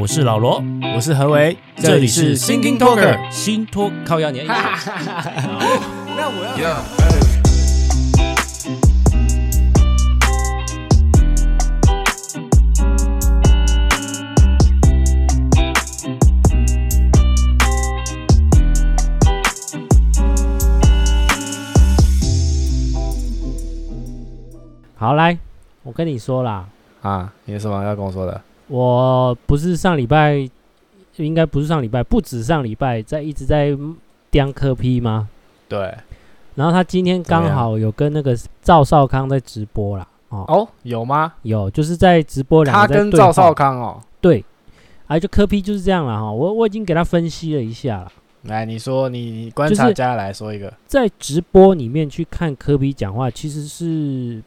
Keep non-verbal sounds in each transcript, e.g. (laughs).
我是老罗，我是何为，这里是 Thinking Talker 新托靠压年。那我要。好，来，我跟你说啦。啊，你有什么要跟我说的？我不是上礼拜，应该不是上礼拜，不止上礼拜，在一直在颠柯 P 吗？对。然后他今天刚好有跟那个赵少康在直播啦。哦哦，有吗？有，就是在直播两个。他跟赵少康哦。对。哎，就柯 P 就是这样了哈。我我已经给他分析了一下了。来，你说你，你观察家来说一个，在直播里面去看科比讲话，其实是。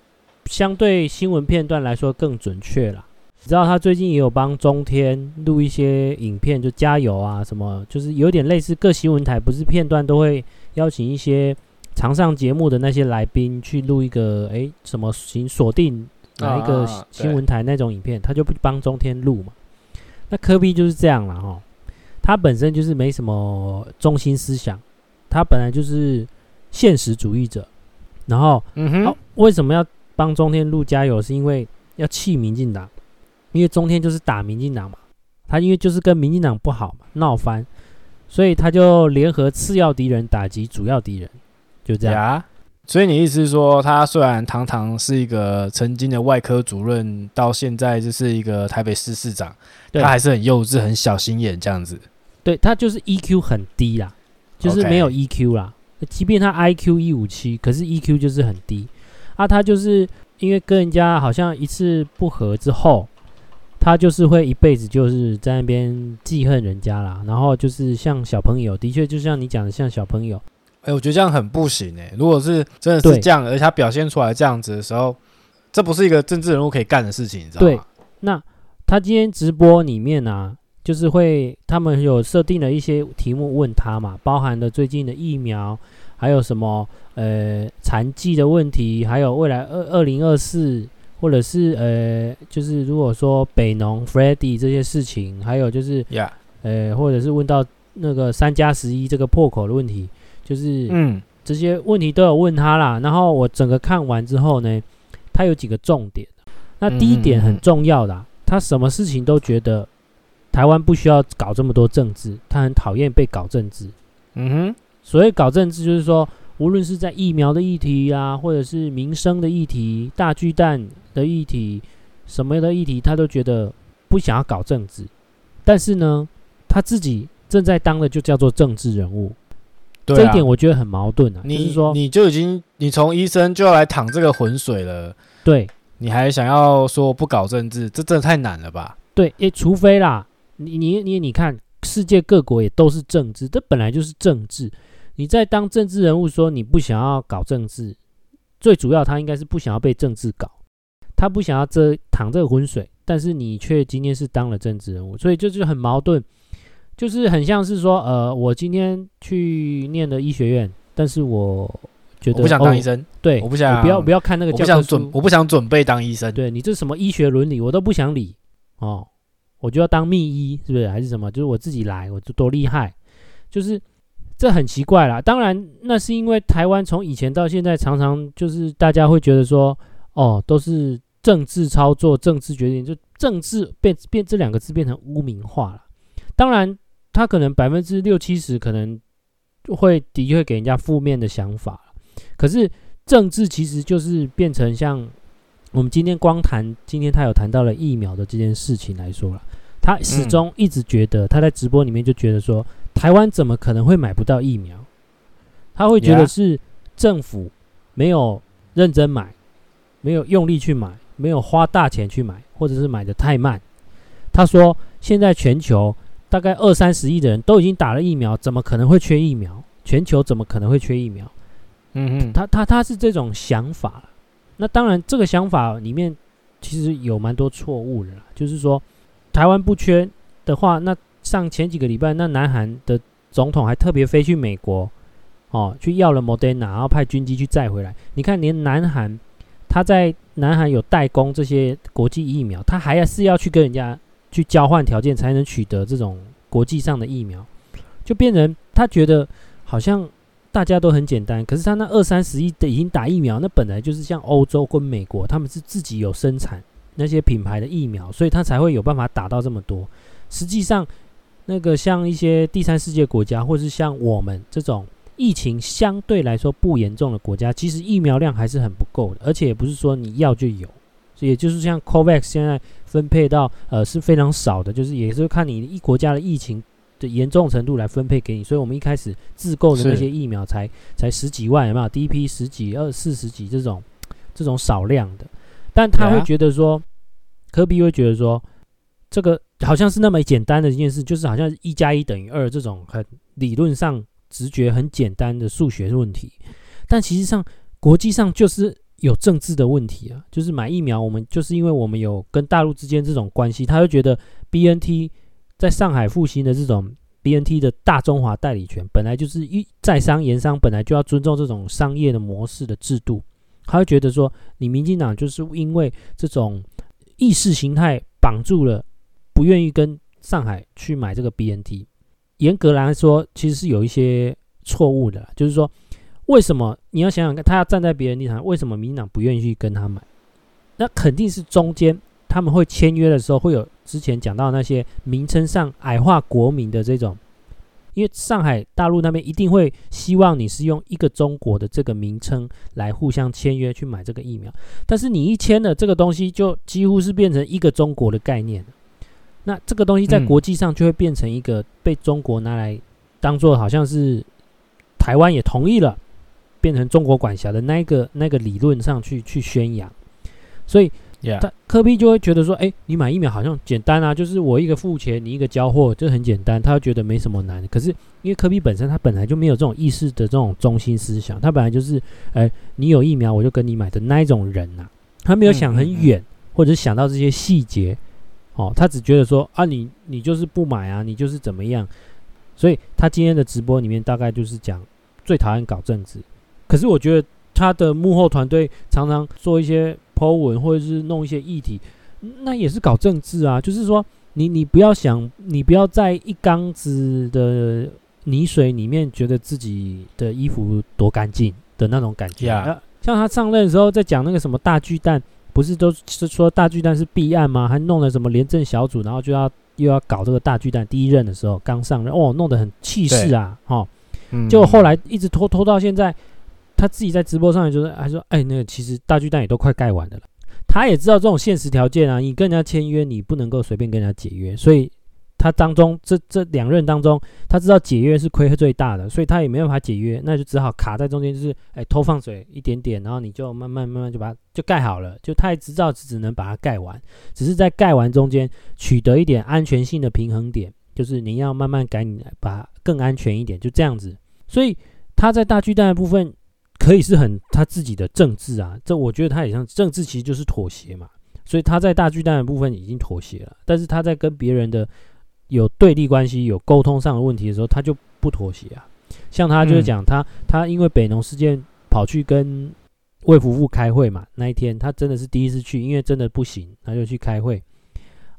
相对新闻片段来说更准确了。你知道他最近也有帮中天录一些影片，就加油啊什么，就是有点类似各新闻台不是片段都会邀请一些常上节目的那些来宾去录一个哎什么请锁定哪一个新闻台那种影片，他就不帮中天录嘛。那科比就是这样了哈，他本身就是没什么中心思想，他本来就是现实主义者，然后嗯哼，哦，为什么要？帮中天录加油是因为要气民进党，因为中天就是打民进党嘛，他因为就是跟民进党不好嘛，闹翻，所以他就联合次要敌人打击主要敌人，就这样。呀，所以你意思是说，他虽然堂堂是一个曾经的外科主任，到现在就是一个台北市市长，他还是很幼稚、很小心眼这样子。对，他就是 EQ 很低啦，就是没有 EQ 啦。Okay. 即便他 IQ 一五七，可是 EQ 就是很低。啊，他就是因为跟人家好像一次不和之后，他就是会一辈子就是在那边记恨人家啦。然后就是像小朋友，的确就像你讲的，像小朋友。哎、欸，我觉得这样很不行哎、欸。如果是真的是这样，而且他表现出来这样子的时候，这不是一个政治人物可以干的事情，你知道吗？对。那他今天直播里面啊，就是会他们有设定了一些题目问他嘛，包含了最近的疫苗。还有什么呃残疾的问题，还有未来二二零二四，或者是呃就是如果说北农 Freddy 这些事情，还有就是，Yeah. 呃或者是问到那个三加十一这个破口的问题，就是嗯这些问题都有问他啦。然后我整个看完之后呢，他有几个重点。那第一点很重要的，他什么事情都觉得台湾不需要搞这么多政治，他很讨厌被搞政治。嗯哼。所谓搞政治，就是说，无论是在疫苗的议题啊，或者是民生的议题、大巨蛋的议题、什么的议题，他都觉得不想要搞政治。但是呢，他自己正在当的就叫做政治人物，对啊，这一点我觉得很矛盾啊。你就是说，你就已经你从医生就要来淌这个浑水了，对，你还想要说不搞政治，这真的太难了吧？对，诶，除非啦，你你你你看，世界各国也都是政治，这本来就是政治。你在当政治人物，说你不想要搞政治，最主要他应该是不想要被政治搞，他不想要这淌这个浑水，但是你却今天是当了政治人物，所以就是很矛盾，就是很像是说，呃，我今天去念了医学院，但是我觉得我不想当医生，哦、对，我不想，不要不要看那个教科书，我不想准，我不想准备当医生，对你这什么医学伦理我都不想理哦，我就要当秘医，是不是？还是什么？就是我自己来，我就多厉害，就是。这很奇怪啦，当然那是因为台湾从以前到现在常常就是大家会觉得说，哦，都是政治操作、政治决定，就政治变变这两个字变成污名化了。当然，他可能百分之六七十可能会的确给人家负面的想法，可是政治其实就是变成像我们今天光谈，今天他有谈到了疫苗的这件事情来说了，他始终一直觉得他在直播里面就觉得说。台湾怎么可能会买不到疫苗？他会觉得是政府没有认真买，没有用力去买，没有花大钱去买，或者是买的太慢。他说：“现在全球大概二三十亿的人都已经打了疫苗，怎么可能会缺疫苗？全球怎么可能会缺疫苗？”嗯嗯，他他他是这种想法。那当然，这个想法里面其实有蛮多错误的啦。就是说，台湾不缺的话，那。上前几个礼拜，那南韩的总统还特别飞去美国，哦，去要了 modena，然后派军机去载回来。你看，连南韩他在南韩有代工这些国际疫苗，他还是要去跟人家去交换条件，才能取得这种国际上的疫苗，就变成他觉得好像大家都很简单，可是他那二三十亿的已经打疫苗，那本来就是像欧洲跟美国，他们是自己有生产那些品牌的疫苗，所以他才会有办法打到这么多。实际上，那个像一些第三世界国家，或是像我们这种疫情相对来说不严重的国家，其实疫苗量还是很不够的，而且也不是说你要就有。也就是像 COVAX 现在分配到呃是非常少的，就是也是看你一国家的疫情的严重程度来分配给你。所以我们一开始自购的那些疫苗才才十几万，有没有？第一批十几、二四十几这种这种少量的，但他会觉得说，科比会觉得说，这个好像是那么简单的一件事，就是好像一加一等于二这种很理论上直觉很简单的数学问题，但其实上国际上就是。有政治的问题啊，就是买疫苗，我们就是因为我们有跟大陆之间这种关系，他就觉得 BNT 在上海复兴的这种 BNT 的大中华代理权，本来就是一在商言商，本来就要尊重这种商业的模式的制度，他会觉得说，你民进党就是因为这种意识形态绑住了，不愿意跟上海去买这个 BNT，严格来说，其实是有一些错误的，就是说。为什么你要想想看，他要站在别人立场，为什么民党不愿意去跟他买？那肯定是中间他们会签约的时候，会有之前讲到那些名称上矮化国民的这种，因为上海大陆那边一定会希望你是用一个中国的这个名称来互相签约去买这个疫苗，但是你一签了这个东西，就几乎是变成一个中国的概念了。那这个东西在国际上就会变成一个被中国拿来当做好像是台湾也同意了。变成中国管辖的那个那个理论上去去宣扬，所以他科比就会觉得说，哎，你买疫苗好像简单啊，就是我一个付钱，你一个交货，就很简单，他觉得没什么难。可是因为科比本身他本来就没有这种意识的这种中心思想，他本来就是，哎，你有疫苗我就跟你买的那一种人呐、啊，他没有想很远，或者想到这些细节，哦，他只觉得说啊，你你就是不买啊，你就是怎么样，所以他今天的直播里面大概就是讲最讨厌搞政治。可是我觉得他的幕后团队常常做一些 po 文，或者是弄一些议题，那也是搞政治啊。就是说，你你不要想，你不要在一缸子的泥水里面觉得自己的衣服多干净的那种感觉。Yeah. 像他上任的时候在讲那个什么大巨蛋，不是都是说大巨蛋是弊案吗？还弄了什么廉政小组，然后就要又要搞这个大巨蛋。第一任的时候刚上任，哦，弄得很气势啊，哈。就后来一直拖拖到现在。他自己在直播上也就是还说，哎，那个其实大巨蛋也都快盖完的了。他也知道这种现实条件啊，你跟人家签约，你不能够随便跟人家解约。所以他当中这这两任当中，他知道解约是亏最大的，所以他也没办法解约，那就只好卡在中间，就是哎偷放水一点点，然后你就慢慢慢慢就把它就盖好了。就他也知道只能把它盖完，只是在盖完中间取得一点安全性的平衡点，就是你要慢慢改，你把更安全一点，就这样子。所以他在大巨蛋的部分。可以是很他自己的政治啊，这我觉得他也像政治，其实就是妥协嘛。所以他在大巨蛋的部分已经妥协了，但是他在跟别人的有对立关系、有沟通上的问题的时候，他就不妥协啊。像他就是讲他他因为北农事件跑去跟魏福部开会嘛，那一天他真的是第一次去，因为真的不行，他就去开会。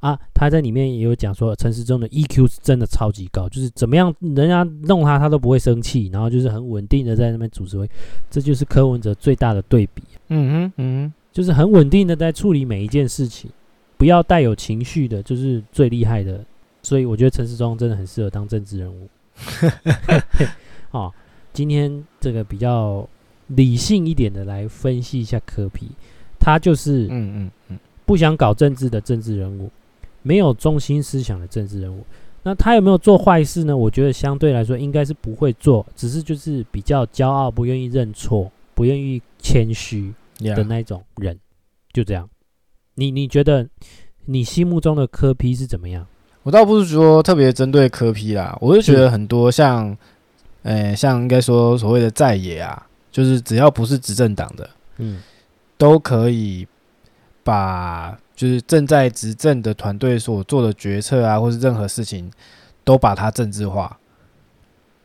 啊，他在里面也有讲说，陈时中的 EQ 是真的超级高，就是怎么样人家弄他，他都不会生气，然后就是很稳定的在那边主持会，这就是柯文哲最大的对比。嗯哼，嗯哼，就是很稳定的在处理每一件事情，不要带有情绪的，就是最厉害的。所以我觉得陈世忠真的很适合当政治人物。(laughs) 哦，今天这个比较理性一点的来分析一下柯皮他就是嗯嗯嗯，不想搞政治的政治人物。没有中心思想的政治人物，那他有没有做坏事呢？我觉得相对来说应该是不会做，只是就是比较骄傲，不愿意认错，不愿意谦虚的那种人，就这样。你你觉得你心目中的柯 P 是怎么样？我倒不是说特别针对科批啦，我就觉得很多像，呃，像应该说所谓的在野啊，就是只要不是执政党的，嗯，都可以把。就是正在执政的团队所做的决策啊，或是任何事情，都把它政治化。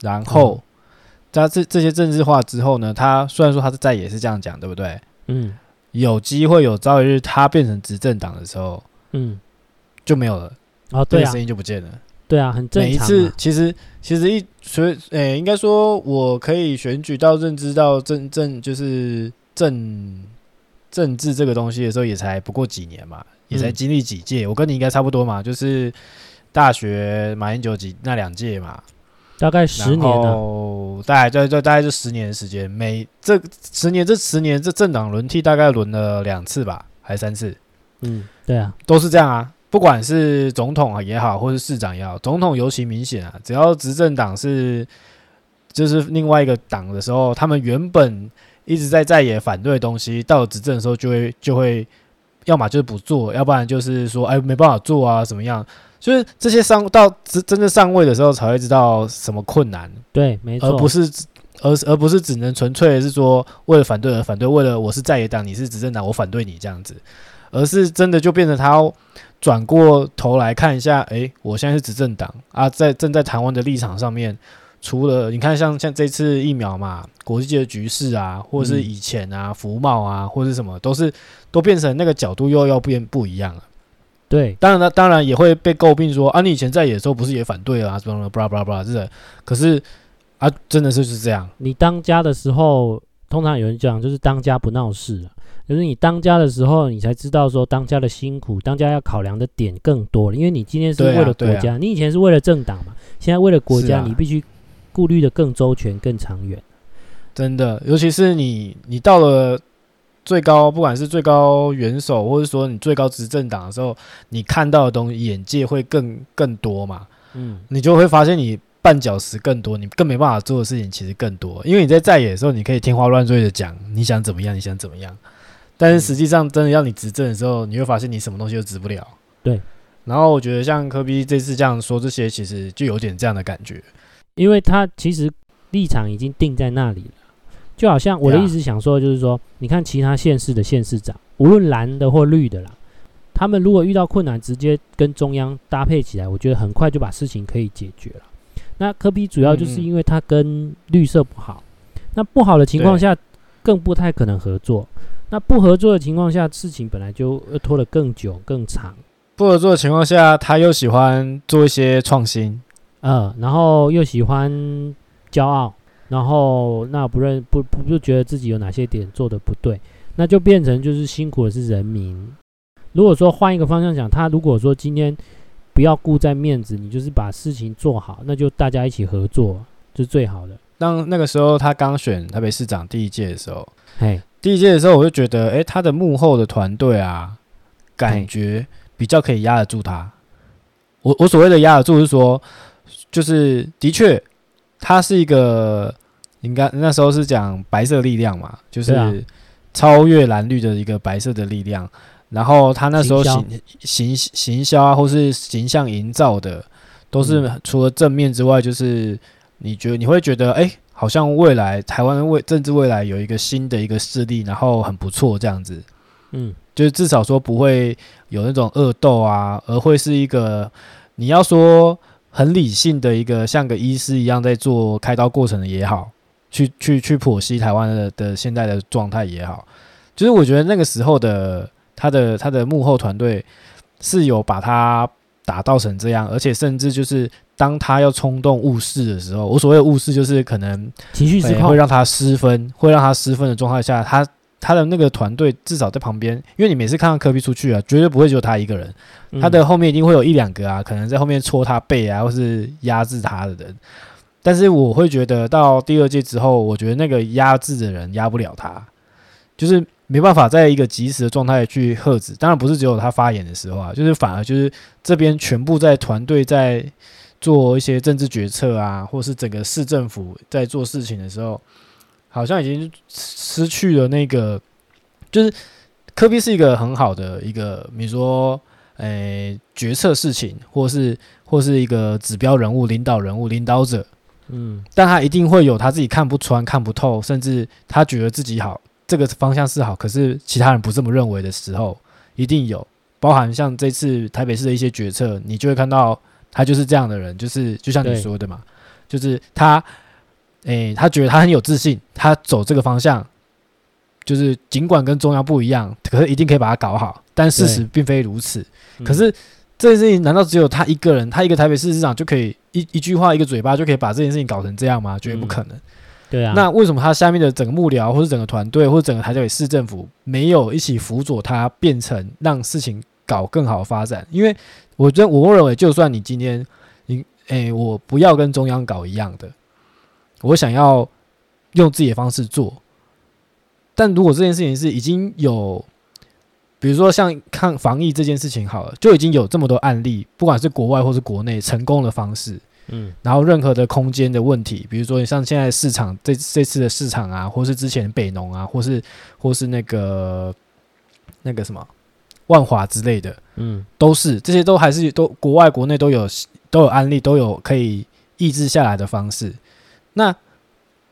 然后，在这这些政治化之后呢，他虽然说他是在野是这样讲，对不对？嗯。有机会有朝一日他变成执政党的时候，嗯，就没有了，哦，对啊，声音就不见了。对啊，很正常。每一次其实其实一所以诶、欸，应该说我可以选举到认知到政政就是政政治这个东西的时候，也才不过几年嘛，也才经历几届。嗯、我跟你应该差不多嘛，就是大学马英九几那两届嘛。大概十年了，大概就就大概就十年的时间，每这十年这十年这政党轮替大概轮了两次吧，还是三次？嗯，对啊，都是这样啊。不管是总统啊也好，或是市长也好，总统尤其明显啊。只要执政党是就是另外一个党的时候，他们原本一直在在野反对的东西，到了执政的时候就会就会，要么就是不做，要不然就是说哎没办法做啊，怎么样？就是这些上到真真正上位的时候，才会知道什么困难。对，没错，而不是而而不是只能纯粹的是说为了反对而反对，为了我是在野党，你是执政党，我反对你这样子，而是真的就变成他要转过头来看一下，诶，我现在是执政党啊，在正在台湾的立场上面，除了你看像像这次疫苗嘛，国际的局势啊，或者是以前啊，服贸啊，或者是什么，都是都变成那个角度又要变不一样了。对，当然了，当然也会被诟病说啊，你以前在野的时候不是也反对啊，什么巴拉巴拉巴拉，是的。可是啊，真的是是这样。你当家的时候，通常有人讲就是当家不闹事，就是你当家的时候，你才知道说当家的辛苦，当家要考量的点更多了。因为你今天是为了国家，啊啊、你以前是为了政党嘛，现在为了国家，啊、你必须顾虑的更周全、更长远。真的，尤其是你，你到了。最高，不管是最高元首，或者说你最高执政党的时候，你看到的东西，眼界会更更多嘛？嗯，你就会发现你绊脚石更多，你更没办法做的事情其实更多。因为你在在野的时候，你可以天花乱坠的讲你想怎么样，你想怎么样，但是实际上真的要你执政的时候，你会发现你什么东西都执不了。对。然后我觉得像科比这次这样说这些，其实就有点这样的感觉，因为他其实立场已经定在那里了。就好像我的意思想说，就是说，你看其他县市的县市长，无论蓝的或绿的啦，他们如果遇到困难，直接跟中央搭配起来，我觉得很快就把事情可以解决了。那科比主要就是因为他跟绿色不好，那不好的情况下，更不太可能合作。那不合作的情况下，事情本来就拖得更久更长。不合作的情况下，他又喜欢做一些创新，嗯，然后又喜欢骄傲。然后那不认不不就觉得自己有哪些点做得不对，那就变成就是辛苦的是人民。如果说换一个方向讲，他如果说今天不要顾在面子，你就是把事情做好，那就大家一起合作，就是最好的。当那个时候他刚选台北市长第一届的时候，嘿，第一届的时候我就觉得，哎，他的幕后的团队啊，感觉比较可以压得住他。我我所谓的压得住是说，就是的确。他是一个，应该那时候是讲白色力量嘛，就是超越蓝绿的一个白色的力量。然后他那时候行行行销啊，或是形象营造的，都是除了正面之外，就是你觉得你会觉得，哎，好像未来台湾未政治未来有一个新的一个势力，然后很不错这样子。嗯，就是至少说不会有那种恶斗啊，而会是一个你要说。很理性的一个像个医师一样在做开刀过程的也好，去去去剖析台湾的的现在的状态也好，就是我觉得那个时候的他的他的幕后团队是有把他打造成这样，而且甚至就是当他要冲动误事的时候，我所谓的误事就是可能情绪失控，会让他失分，会让他失分的状态下，他。他的那个团队至少在旁边，因为你每次看到科比出去啊，绝对不会只有他一个人，他的后面一定会有一两个啊，可能在后面戳他背啊，或是压制他的人。但是我会觉得到第二届之后，我觉得那个压制的人压不了他，就是没办法在一个及时的状态去喝止。当然不是只有他发言的时候啊，就是反而就是这边全部在团队在做一些政治决策啊，或是整个市政府在做事情的时候。好像已经失去了那个，就是科比是一个很好的一个，比如说，诶、欸，决策事情，或是或是一个指标人物、领导人物、领导者，嗯，但他一定会有他自己看不穿、看不透，甚至他觉得自己好，这个方向是好，可是其他人不这么认为的时候，一定有。包含像这次台北市的一些决策，你就会看到他就是这样的人，就是就像你说的嘛，就是他。诶、欸，他觉得他很有自信，他走这个方向，就是尽管跟中央不一样，可是一定可以把它搞好。但事实并非如此。可是这件事情难道只有他一个人，他一个台北市市长就可以一一句话一个嘴巴就可以把这件事情搞成这样吗？绝对不可能。嗯、对啊。那为什么他下面的整个幕僚，或者整个团队，或者整个台北市政府没有一起辅佐他，变成让事情搞更好发展？因为我觉得，我认为，就算你今天你诶，我不要跟中央搞一样的，我想要用自己的方式做。但如果这件事情是已经有，比如说像抗防疫这件事情好了，就已经有这么多案例，不管是国外或是国内成功的方式，嗯，然后任何的空间的问题，比如说你像现在市场这这次的市场啊，或是之前北农啊，或是或是那个那个什么万华之类的，嗯，都是这些都还是都国外国内都有都有案例，都有可以抑制下来的方式，那。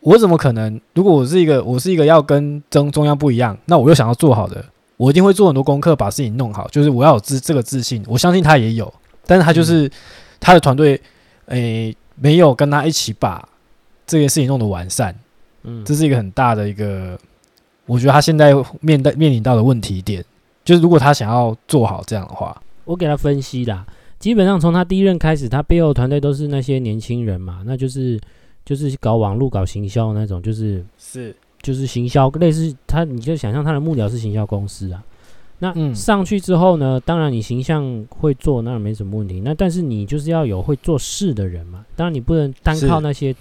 我怎么可能？如果我是一个，我是一个要跟中中央不一样，那我又想要做好的，我一定会做很多功课，把事情弄好。就是我要有自这个自信，我相信他也有，但是他就是、嗯、他的团队，诶、欸，没有跟他一起把这件事情弄得完善。嗯，这是一个很大的一个，我觉得他现在面对面临到的问题点，就是如果他想要做好这样的话，我给他分析啦，基本上从他第一任开始，他背后团队都是那些年轻人嘛，那就是。就是搞网络、搞行销那种，就是是就是行销，类似他，你就想象他的幕僚是行销公司啊。那上去之后呢，当然你形象会做，那没什么问题。那但是你就是要有会做事的人嘛，当然你不能单靠那些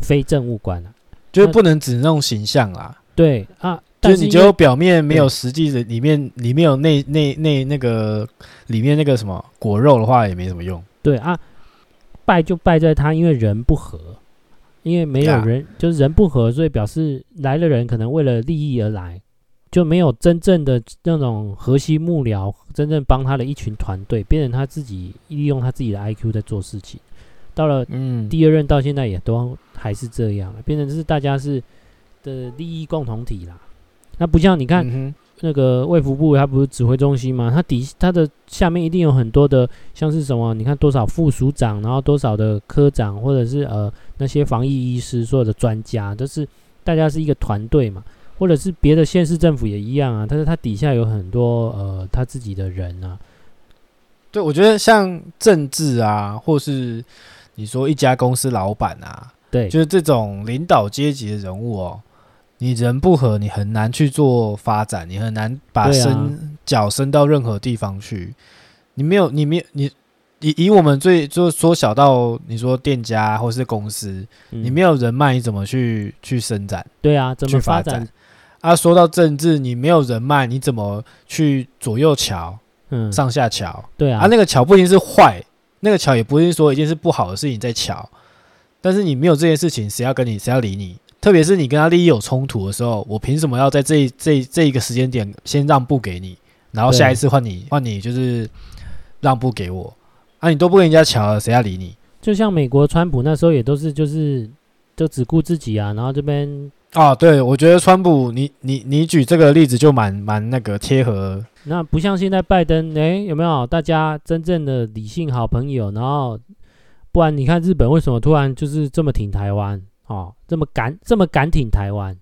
非政务官啊，就是不能只弄形象啦。对啊，就是你就表面没有实际的，里面里面有那那那那个里面那个什么果肉的话，也没什么用。对啊，败就败在他因为人不和。因为没有人.就是人不和，所以表示来的人可能为了利益而来，就没有真正的那种核心幕僚，真正帮他的一群团队，变成他自己利用他自己的 IQ 在做事情。到了嗯第二任到现在也都还是这样，变成是大家是的利益共同体啦。那不像你看。嗯那个卫福部，它不是指挥中心吗？它底它的下面一定有很多的，像是什么？你看多少副署长，然后多少的科长，或者是呃那些防疫医师，所有的专家，都是大家是一个团队嘛。或者是别的县市政府也一样啊，但是它底下有很多呃他自己的人啊。对，我觉得像政治啊，或是你说一家公司老板啊，对，就是这种领导阶级的人物哦。你人不和，你很难去做发展，你很难把伸脚伸到任何地方去。你没有，你没有，你以以我们最就缩小到你说店家或是公司，嗯、你没有人脉，你怎么去去伸展？对啊，怎么发展？啊，说到政治，你没有人脉，你怎么去左右桥？嗯，上下桥？对啊，啊，那个桥不一定是坏，那个桥也不一定说一定是不好的事情在桥，但是你没有这件事情，谁要跟你，谁要理你？特别是你跟他利益有冲突的时候，我凭什么要在这这这一个时间点先让步给你，然后下一次换你换你就是让步给我啊？你都不跟人家桥了，谁要理你？就像美国川普那时候也都是就是就只顾自己啊，然后这边啊，对，我觉得川普你你你举这个例子就蛮蛮那个贴合。那不像现在拜登，诶，有没有大家真正的理性好朋友？然后不然你看日本为什么突然就是这么挺台湾？哦，这么敢这么敢挺台湾，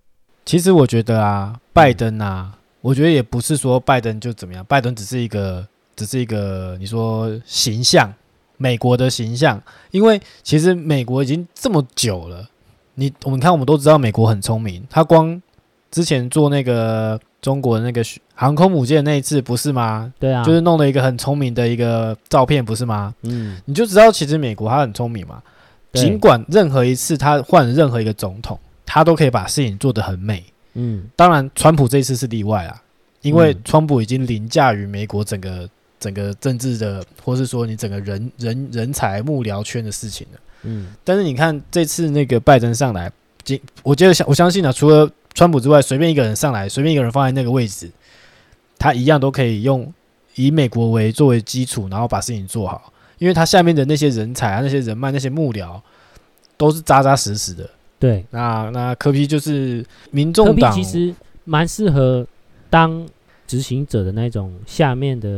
其实我觉得啊，拜登啊，嗯、我觉得也不是说拜登就怎么样，拜登只是一个，只是一个你说形象，美国的形象，因为其实美国已经这么久了，你我们看我们都知道美国很聪明，他光之前做那个中国的那个航空母舰那一次不是吗？对啊，就是弄了一个很聪明的一个照片不是吗？嗯，你就知道其实美国他很聪明嘛。尽管任何一次他换任何一个总统，他都可以把事情做得很美。嗯，当然，川普这一次是例外啊，因为川普已经凌驾于美国整个整个政治的，或是说你整个人人人才幕僚圈的事情了。嗯，但是你看这次那个拜登上来，我觉得相我相信啊，除了川普之外，随便一个人上来，随便一个人放在那个位置，他一样都可以用以美国为作为基础，然后把事情做好。因为他下面的那些人才啊，那些人脉、那些幕僚，都是扎扎实实的。对，那那柯 P 就是民众党，其实蛮适合当执行者的那种下面的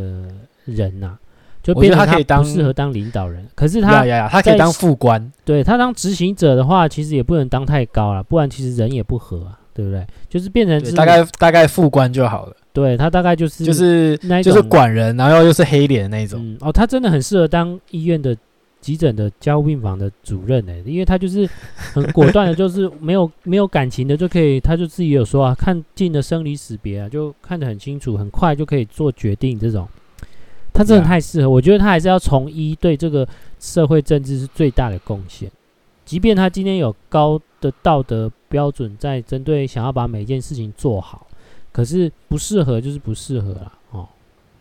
人呐、啊。就变得他可以当适合当领导人，可是他呀呀呀，他可以当副官。对，他当执行者的话，其实也不能当太高了，不然其实人也不合啊，对不对？就是变成大概大概副官就好了。对他大概就是就是那就是管人，然后又是黑脸那种。嗯，哦，他真的很适合当医院的急诊的加护病房的主任呢，因为他就是很果断的，就是没有没有感情的就可以，他就自己有说啊，看尽了生离死别啊，就看得很清楚，很快就可以做决定这种。他真的太适合，我觉得他还是要从一，对这个社会政治是最大的贡献。即便他今天有高的道德标准在针对想要把每件事情做好，可是不适合就是不适合了哦。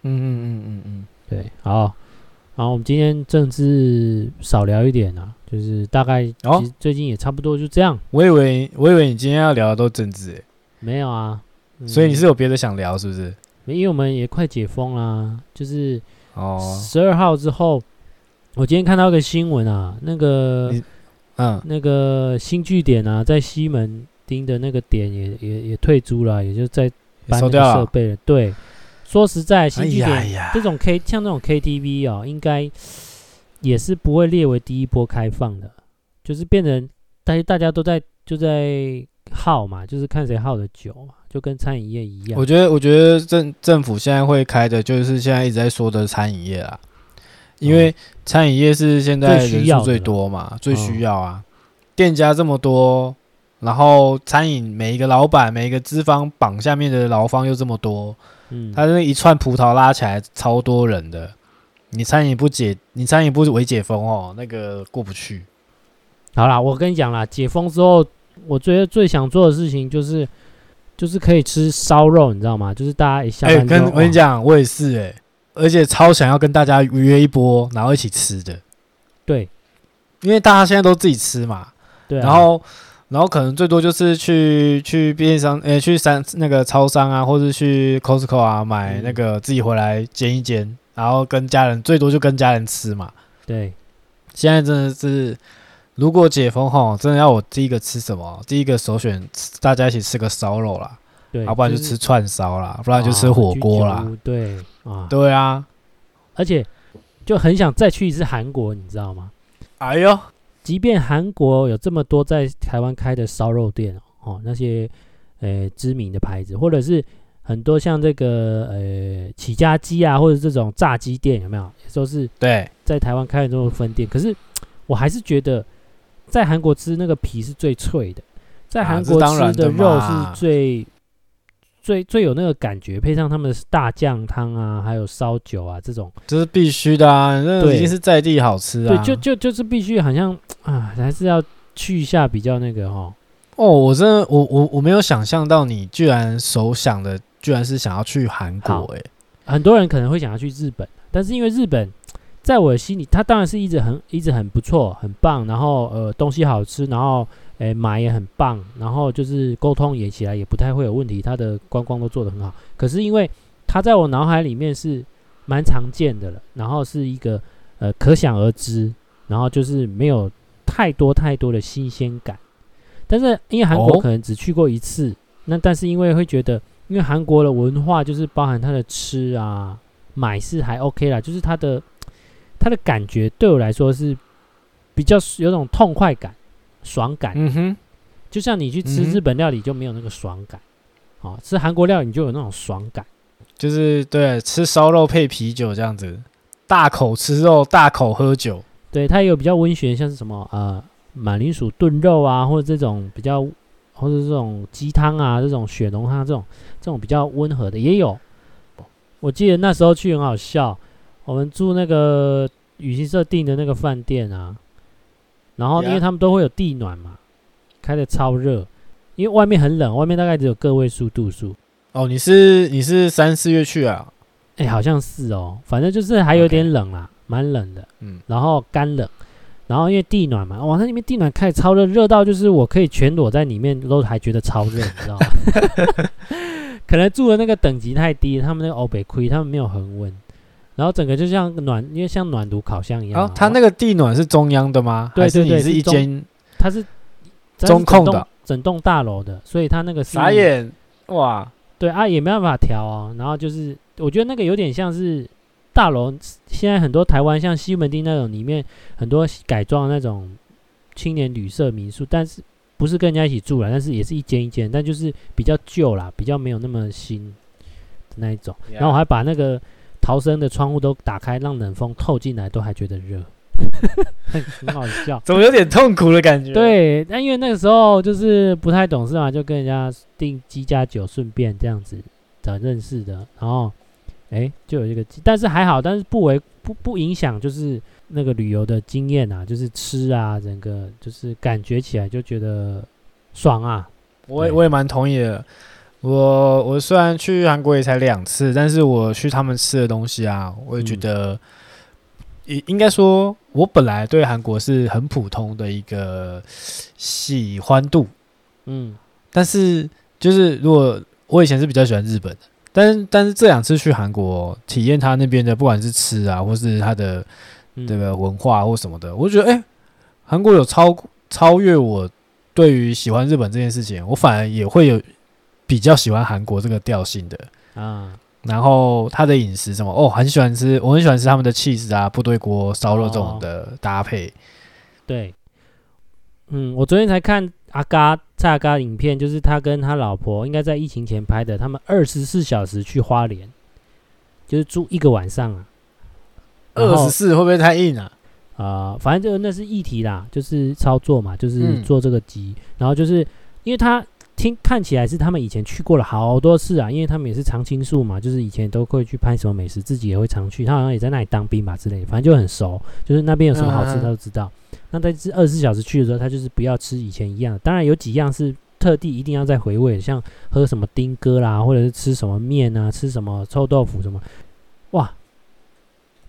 嗯嗯嗯嗯嗯，对，好，然后我们今天政治少聊一点啊，就是大概其实最近也差不多就这样。哦、我以为我以为你今天要聊的都政治诶，没有啊，嗯、所以你是有别的想聊是不是？因为我们也快解封啦，就是哦，十二号之后，我今天看到一个新闻啊，那个嗯，那个新据点啊，在西门町的那个点也也也退租了，也就在搬那个设备了。了对，说实在，新据点、这种 K 像这种 KTV 哦，应该也是不会列为第一波开放的，就是变成大家大家都在就在耗嘛，就是看谁耗的久嘛。就跟餐饮业一样，我觉得，我觉得政政府现在会开的，就是现在一直在说的餐饮业啦，因为餐饮业是现在人数最多嘛，最需要啊，店家这么多，然后餐饮每一个老板，每一个资方绑下面的劳方又这么多，嗯，他那一串葡萄拉起来超多人的，你餐饮不解，你餐饮不为解封哦，那个过不去。好啦，我跟你讲啦，解封之后，我觉得最想做的事情就是。就是可以吃烧肉，你知道吗？就是大家一下哎，跟我跟你讲，我也是哎，而且超想要跟大家约一波，然后一起吃的。对，因为大家现在都自己吃嘛。对、啊。然后，然后可能最多就是去去便利商，哎，去三那个超商啊，或者去 Costco 啊买那个自己回来煎一煎，嗯、然后跟家人最多就跟家人吃嘛。对。现在真的是。如果解封后，真的要我第一个吃什么？第一个首选，大家一起吃个烧肉啦，对，要不然就吃串烧啦，不然就吃火锅啦。对啊，对啊，而且就很想再去一次韩国，你知道吗？哎呦，即便韩国有这么多在台湾开的烧肉店哦，那些呃知名的牌子，或者是很多像这个呃起家鸡啊，或者这种炸鸡店，有没有？也都是对，在台湾开的这种分店。可是我还是觉得。在韩国吃那个皮是最脆的，在韩国吃的肉是最、啊、最最有那个感觉，配上他们的大酱汤啊，还有烧酒啊，这种这是必须的啊，那已经是在地好吃啊。对，就就就是必须，好像啊，还是要去一下比较那个哦。哦，我真的，我我我没有想象到你居然首想的居然是想要去韩国诶、欸，很多人可能会想要去日本，但是因为日本。在我的心里，它当然是一直很、一直很不错、很棒。然后，呃，东西好吃，然后，诶，买也很棒。然后就是沟通也起来也不太会有问题。它的观光都做得很好。可是因为它在我脑海里面是蛮常见的了，然后是一个呃可想而知，然后就是没有太多太多的新鲜感。但是因为韩国可能只去过一次，那但是因为会觉得，因为韩国的文化就是包含它的吃啊、买是还 OK 啦，就是它的。它的感觉对我来说是比较有种痛快感、爽感。嗯哼，就像你去吃日本料理就没有那个爽感，哦，吃韩国料理你就有那种爽感。就是对，吃烧肉配啤酒这样子，大口吃肉，大口喝酒。对，它也有比较温驯，像是什么呃马铃薯炖肉啊，或者这种比较，或者这种鸡汤啊，这种雪浓汤这种这种比较温和的也有。我记得那时候去很好笑。我们住那个旅行社订的那个饭店啊，然后因为他们都会有地暖嘛，开的超热，因为外面很冷，外面大概只有个位数度数。哦，你是你是三四月去啊？哎，好像是哦，反正就是还有点冷啦，蛮冷的。嗯，然后干冷，然后因为地暖嘛，哇，那里面地暖开得超热，热到就是我可以全裸在里面都还觉得超热，(laughs) 你知道吗？(laughs) 可能住的那个等级太低，他们那个欧北亏，他们没有恒温。然后整个就像暖，因为像暖炉烤箱一样。哦，它那个地暖是中央的吗？对对对，是一间，它是中控的，整栋大楼的，所以它那个傻眼哇！对啊，也没办法调啊。然后就是，我觉得那个有点像是大楼，现在很多台湾像西门町那种里面很多改装的那种青年旅社民宿，但是不是跟人家一起住了，但是也是一间一间，但就是比较旧啦，比较没有那么新。那一种。然后我还把那个逃生的窗户都打开，让冷风透进来，都还觉得热，(laughs) 很好笑。怎么有点痛苦的感觉？对，但因为那个时候就是不太懂事嘛，就跟人家订鸡加酒，顺便这样子找认识的，然后哎，就有一个，但是还好，但是不为不不影响，就是那个旅游的经验啊，就是吃啊，整个就是感觉起来就觉得爽啊。我也我也蛮同意的。我我虽然去韩国也才两次，但是我去他们吃的东西啊，我也觉得，应应该说，我本来对韩国是很普通的一个喜欢度，嗯，但但是就是如果我以前是比较喜欢日本的，但是但是这两次去韩国体验他那边的，不管是吃啊，或是他的这个文化或什么的，我觉得哎，韩国有超超越我对于喜欢日本这件事情，我反而也会有。比较喜欢韩国这个调性的啊，然后他的饮食什么哦，很喜欢吃，我很喜欢吃他们的 cheese 啊、部队锅、烧肉这种的搭配。对，嗯，我昨天才看阿嘎蔡阿嘎影片，就是他跟他老婆应该在疫情前拍的，他们二十四小时去花莲，就是住一个晚上啊。二十四会不会太硬啊？啊、呃，反正就那是议题啦，就是操作嘛，就是做这个机，嗯、然后就是因为他。听看起来是他们以前去过了好多次啊，因为他们也是常青树嘛，就是以前都会去拍什么美食，自己也会常去。他好像也在那里当兵吧之类的，反正就很熟，就是那边有什么好吃他都知道。那在这二十四小时去的时候，他就是不要吃以前一样。当然有几样是特地一定要再回味，像喝什么丁哥啦，或者是吃什么面啊，吃什么臭豆腐什么，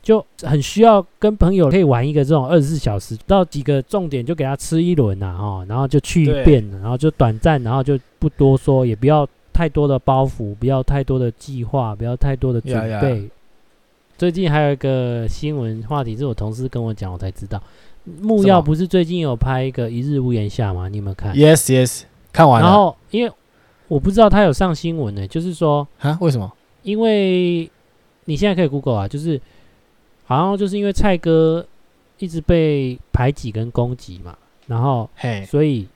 就很需要跟朋友可以玩一个这种二十四小时，到几个重点就给他吃一轮呐，哈，然后就去一遍，然后就短暂，然后就不多说，也不要太多的包袱，不要太多的计划，不要太多的准备。Yeah, yeah. 最近还有一个新闻话题，是我同事跟我讲，我才知道，木曜不是最近有拍一个《一日屋檐下》吗？你有没有看？Yes, Yes，看完了。然后因为我不知道他有上新闻呢，就是说啊，为什么？因为你现在可以 Google 啊，就是。好像就是因为蔡哥一直被排挤跟攻击嘛，然后，嘿，所以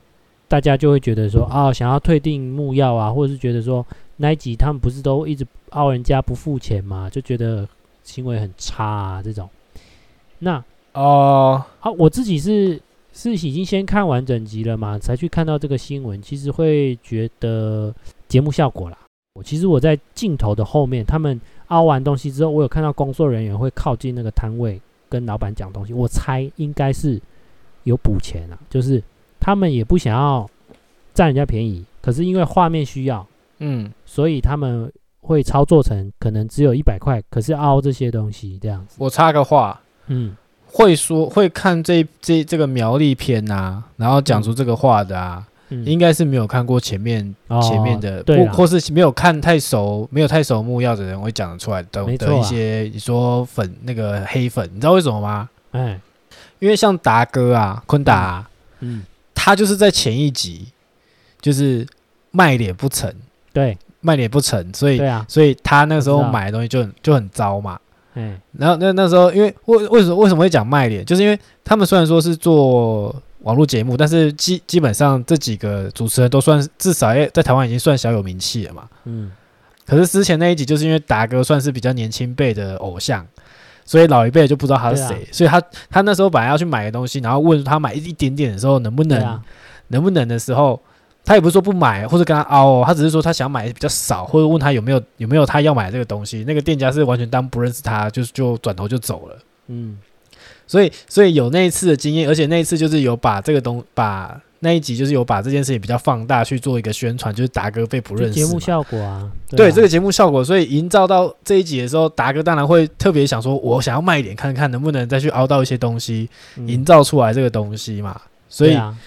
大家就会觉得说，啊，想要退订木曜啊，或者是觉得说那一集他们不是都一直傲人家不付钱嘛，就觉得行为很差啊这种。那哦，啊，我自己是是已经先看完整集了嘛，才去看到这个新闻，其实会觉得节目效果啦。我其实我在镜头的后面，他们。凹完东西之后，我有看到工作人员会靠近那个摊位跟老板讲东西。我猜应该是有补钱啊，就是他们也不想要占人家便宜，可是因为画面需要，嗯，所以他们会操作成可能只有一百块，可是凹这些东西这样子。我插个话，嗯，会说会看这这这个苗栗片啊，然后讲出这个话的啊。嗯。应该是没有看过前面前面的，或或是没有看太熟，没有太熟木曜的人会讲得出来的的一些，你说粉那个黑粉，你知道为什么吗？哎，因为像达哥啊，坤达，嗯，他就是在前一集就是卖脸不成，对，卖脸不成，所以对啊。所以他那个时候买的东西就很就很糟嘛，嗯，然后那那时候因为为为什么为什么会讲卖脸，就是因为他们虽然说是做。网络节目，但是基基本上这几个主持人都算至少在台湾已经算小有名气了嘛。嗯。可是之前那一集就是因为达哥算是比较年轻辈的偶像，所以老一辈就不知道他是谁，啊、所以他他那时候本来要去买个东西，然后问他买一点点的时候能不能，啊、能不能的时候，他也不是说不买或者跟他凹哦，他只是说他想买比较少，或者问他有没有有没有他要买这个东西，那个店家是完全当不认识他，就就转头就走了。嗯。所以，所以有那一次的经验，而且那一次就是有把这个东，把那一集就是有把这件事情比较放大去做一个宣传，就是达哥被不认识。节目效果啊，对，这个节目效果，所以营造到这一集的时候，达哥当然会特别想说，我想要卖一点，看看能不能再去凹到一些东西，营造出来这个东西嘛。所以，啊、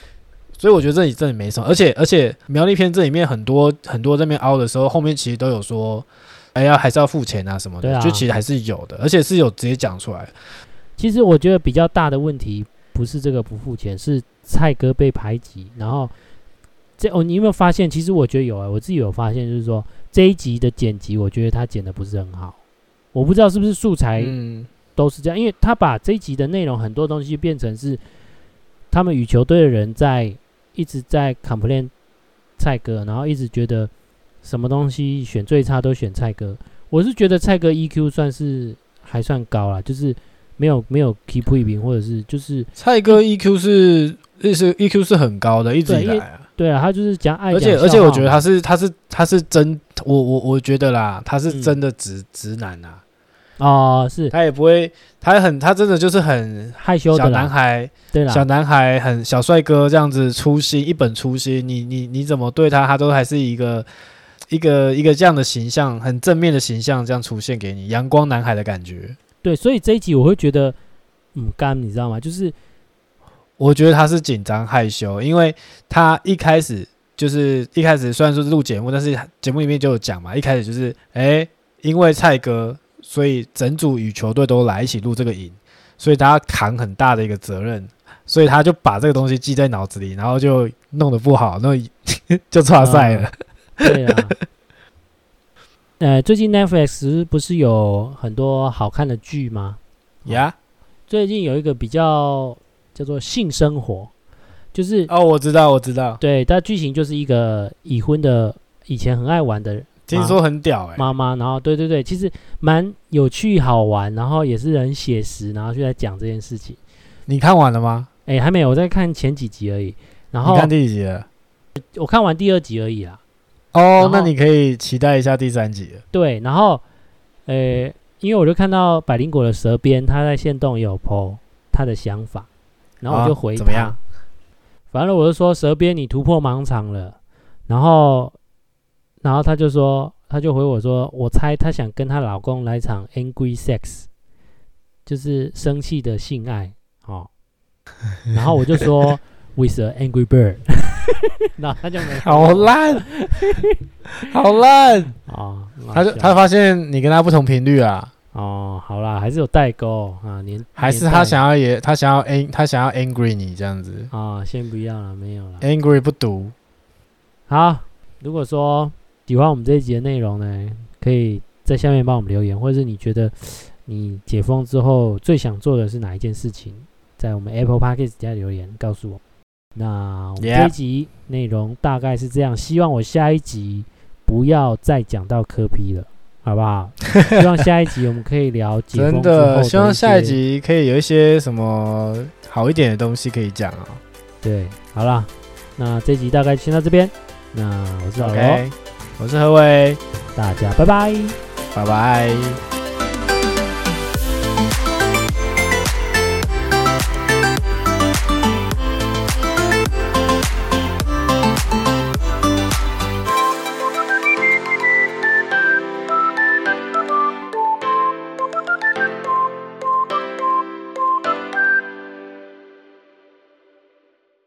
所以我觉得这里这里没什么，而且，而且苗栗篇这里面很多很多这边凹的时候，后面其实都有说，哎呀，还是要付钱啊什么的，啊、就其实还是有的，而且是有直接讲出来。其实我觉得比较大的问题不是这个不付钱，是蔡哥被排挤。然后这哦，你有没有发现？其实我觉得有啊，我自己有发现，就是说这一集的剪辑，我觉得他剪的不是很好。我不知道是不是素材都是这样，因为他把这一集的内容很多东西变成是他们羽球队的人在一直在 complain 蔡哥，然后一直觉得什么东西选最差都选蔡哥。我是觉得蔡哥 EQ 算是还算高啦，就是没有没有 keep 一平，或者是就是蔡哥 EQ 是是 EQ 是很高的，一直以来啊。对啊，他就是讲爱，而且而且我觉得他是他是他是真，我我我觉得啦，他是真的直、嗯、直男呐、啊。哦，是他也不会，他很他真的就是很害羞的小男孩，对啦，小男孩很小帅哥这样子初心，一本初心，你你你怎么对他，他都还是一个一个一个这样的形象，很正面的形象这样出现给你，阳光男孩的感觉。对，所以这一集我会觉得，嗯，干，你知道吗？就是。我觉得他是紧张害羞，因为他一开始就是一开始虽然说是录节目，但是节目里面就有讲嘛，一开始就是哎、欸，因为蔡哥，所以整组羽球队都来一起录这个影，所以他扛很大的一个责任，所以他就把这个东西记在脑子里，然后就弄得不好，那 (laughs) 就差赛了。嗯、对啊，(laughs) 呃，最近 Netflix 不是有很多好看的剧吗？呀、yeah?，最近有一个比较。叫做性生活，就是哦，我知道，我知道，对，它剧情就是一个已婚的，以前很爱玩的，听说很屌哎、欸，妈妈，然后对对对，其实蛮有趣好玩，然后也是很写实，然后就在讲这件事情。你看完了吗？哎、欸，还没有，我在看前几集而已。然后你看第几集了？我看完第二集而已啦。哦，那你可以期待一下第三集了。对，然后，呃、欸，因为我就看到百灵果的蛇边，他在线动也有 po 他的想法。然后我就回他，啊、怎么样？反正我就说蛇边你突破盲场了，然后，然后他就说，他就回我说，我猜他想跟她老公来场 angry sex，就是生气的性爱哦。然后我就说 with an angry bird，(laughs) 然后他就没好烂，好烂 (laughs) 啊！他就他发现你跟他不同频率啊。哦，好啦，还是有代沟啊，年还是他想要也，他想要 ang，他想要 angry 你这样子啊，先不要了，没有了，angry 不读。好，如果说喜欢我们这一集的内容呢，可以在下面帮我们留言，或者是你觉得你解封之后最想做的是哪一件事情，在我们 Apple Podcast 底下留言告诉我。那我们这一集内容大概是这样，希望我下一集不要再讲到科批了。好不好？(laughs) 希望下一集我们可以聊。真的，希望下一集可以有一些什么好一点的东西可以讲啊。对，好了，那这集大概先到这边。那我是老罗，我是何伟，大家拜拜，拜拜。